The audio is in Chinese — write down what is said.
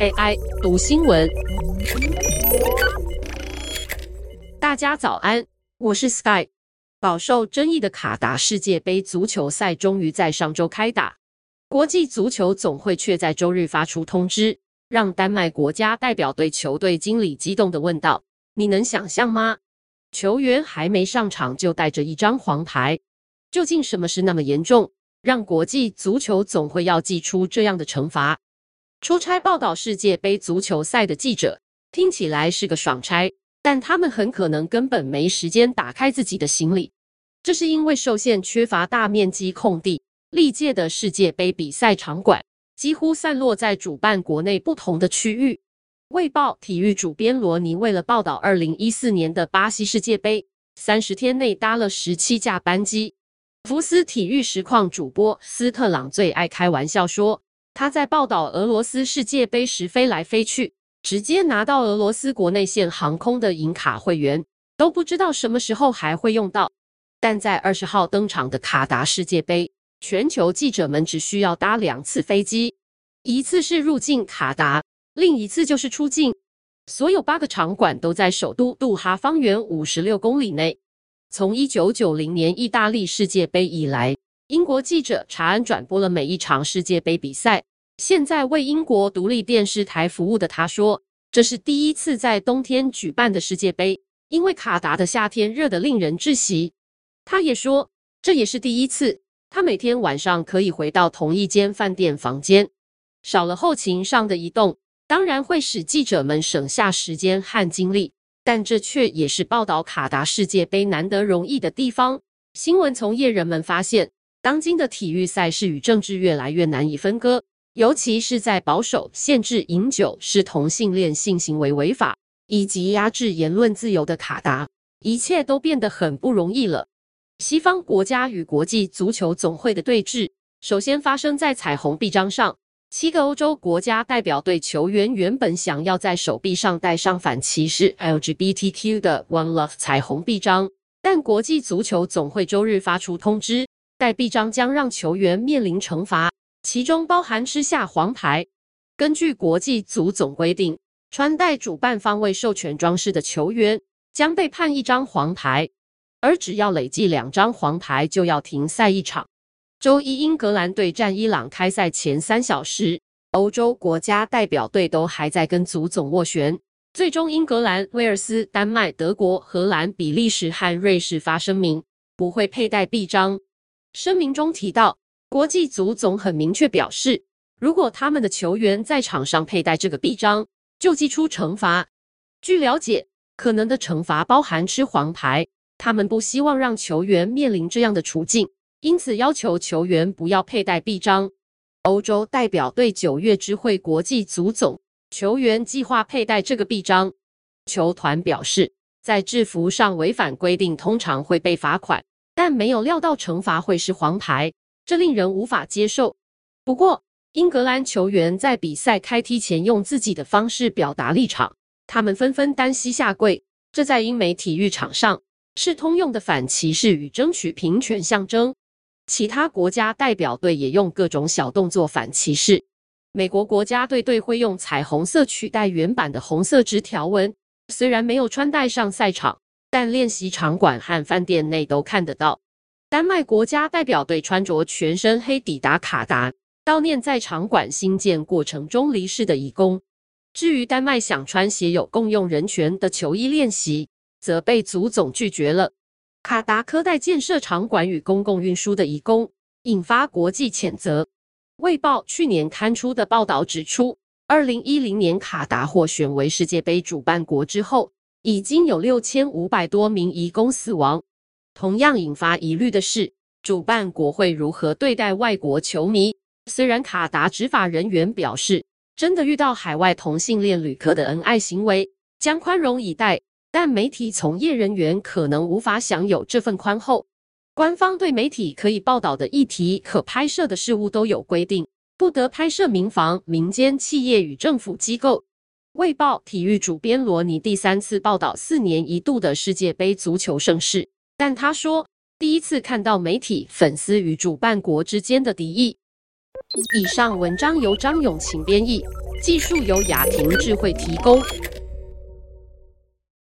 AI 读新闻，大家早安，我是 Sky。饱受争议的卡达世界杯足球赛终于在上周开打，国际足球总会却在周日发出通知，让丹麦国家代表队球队经理激动地问道：“你能想象吗？球员还没上场就带着一张黄牌，究竟什么事那么严重，让国际足球总会要祭出这样的惩罚？”出差报道世界杯足球赛的记者听起来是个爽差。但他们很可能根本没时间打开自己的行李，这是因为受限缺乏大面积空地，历届的世界杯比赛场馆几乎散落在主办国内不同的区域。卫报体育主编罗尼为了报道2014年的巴西世界杯，三十天内搭了十七架班机。福斯体育实况主播斯特朗最爱开玩笑说，他在报道俄罗斯世界杯时飞来飞去。直接拿到俄罗斯国内线航空的银卡会员，都不知道什么时候还会用到。但在二十号登场的卡达世界杯，全球记者们只需要搭两次飞机，一次是入境卡达，另一次就是出境。所有八个场馆都在首都杜哈方圆五十六公里内。从一九九零年意大利世界杯以来，英国记者查恩转播了每一场世界杯比赛。现在为英国独立电视台服务的他说：“这是第一次在冬天举办的世界杯，因为卡达的夏天热得令人窒息。”他也说：“这也是第一次，他每天晚上可以回到同一间饭店房间，少了后勤上的移动，当然会使记者们省下时间和精力，但这却也是报道卡达世界杯难得容易的地方。”新闻从业人们发现，当今的体育赛事与政治越来越难以分割。尤其是在保守限制饮酒、是同性恋性行为违法，以及压制言论自由的卡达，一切都变得很不容易了。西方国家与国际足球总会的对峙，首先发生在彩虹臂章上。七个欧洲国家代表队球员原本想要在手臂上戴上反歧视 LGBTQ 的 One Love 彩虹臂章，但国际足球总会周日发出通知，戴臂章将让球员面临惩罚。其中包含吃下黄牌。根据国际足总规定，穿戴主办方未授权装饰的球员将被判一张黄牌，而只要累计两张黄牌，就要停赛一场。周一，英格兰对战伊朗开赛前三小时，欧洲国家代表队都还在跟足总斡旋。最终，英格兰、威尔斯、丹麦、德国、荷兰、比利时和瑞士发声明，不会佩戴臂章。声明中提到。国际足总很明确表示，如果他们的球员在场上佩戴这个臂章，就祭出惩罚。据了解，可能的惩罚包含吃黄牌。他们不希望让球员面临这样的处境，因此要求球员不要佩戴臂章。欧洲代表队九月知会国际足总，球员计划佩戴这个臂章。球团表示，在制服上违反规定通常会被罚款，但没有料到惩罚会是黄牌。这令人无法接受。不过，英格兰球员在比赛开踢前用自己的方式表达立场，他们纷纷单膝下跪，这在英美体育场上是通用的反歧视与争取平权象征。其他国家代表队也用各种小动作反歧视。美国国家队队会用彩虹色取代原版的红色直条纹，虽然没有穿戴上赛场，但练习场馆和饭店内都看得到。丹麦国家代表队穿着全身黑抵达卡达，悼念在场馆兴建过程中离世的义工。至于丹麦想穿写有共用人权的球衣练习，则被足总拒绝了。卡达苛待建设场馆与公共运输的移工，引发国际谴责。卫报去年刊出的报道指出，二零一零年卡达获选为世界杯主办国之后，已经有六千五百多名移工死亡。同样引发疑虑的是，主办国会如何对待外国球迷？虽然卡达执法人员表示，真的遇到海外同性恋旅客的恩爱行为，将宽容以待，但媒体从业人员可能无法享有这份宽厚。官方对媒体可以报道的议题、可拍摄的事物都有规定，不得拍摄民房、民间企业与政府机构。卫报体育主编罗尼第三次报道四年一度的世界杯足球盛事。但他说，第一次看到媒体、粉丝与主办国之间的敌意。以上文章由张永晴编译，技术由雅婷智慧提供。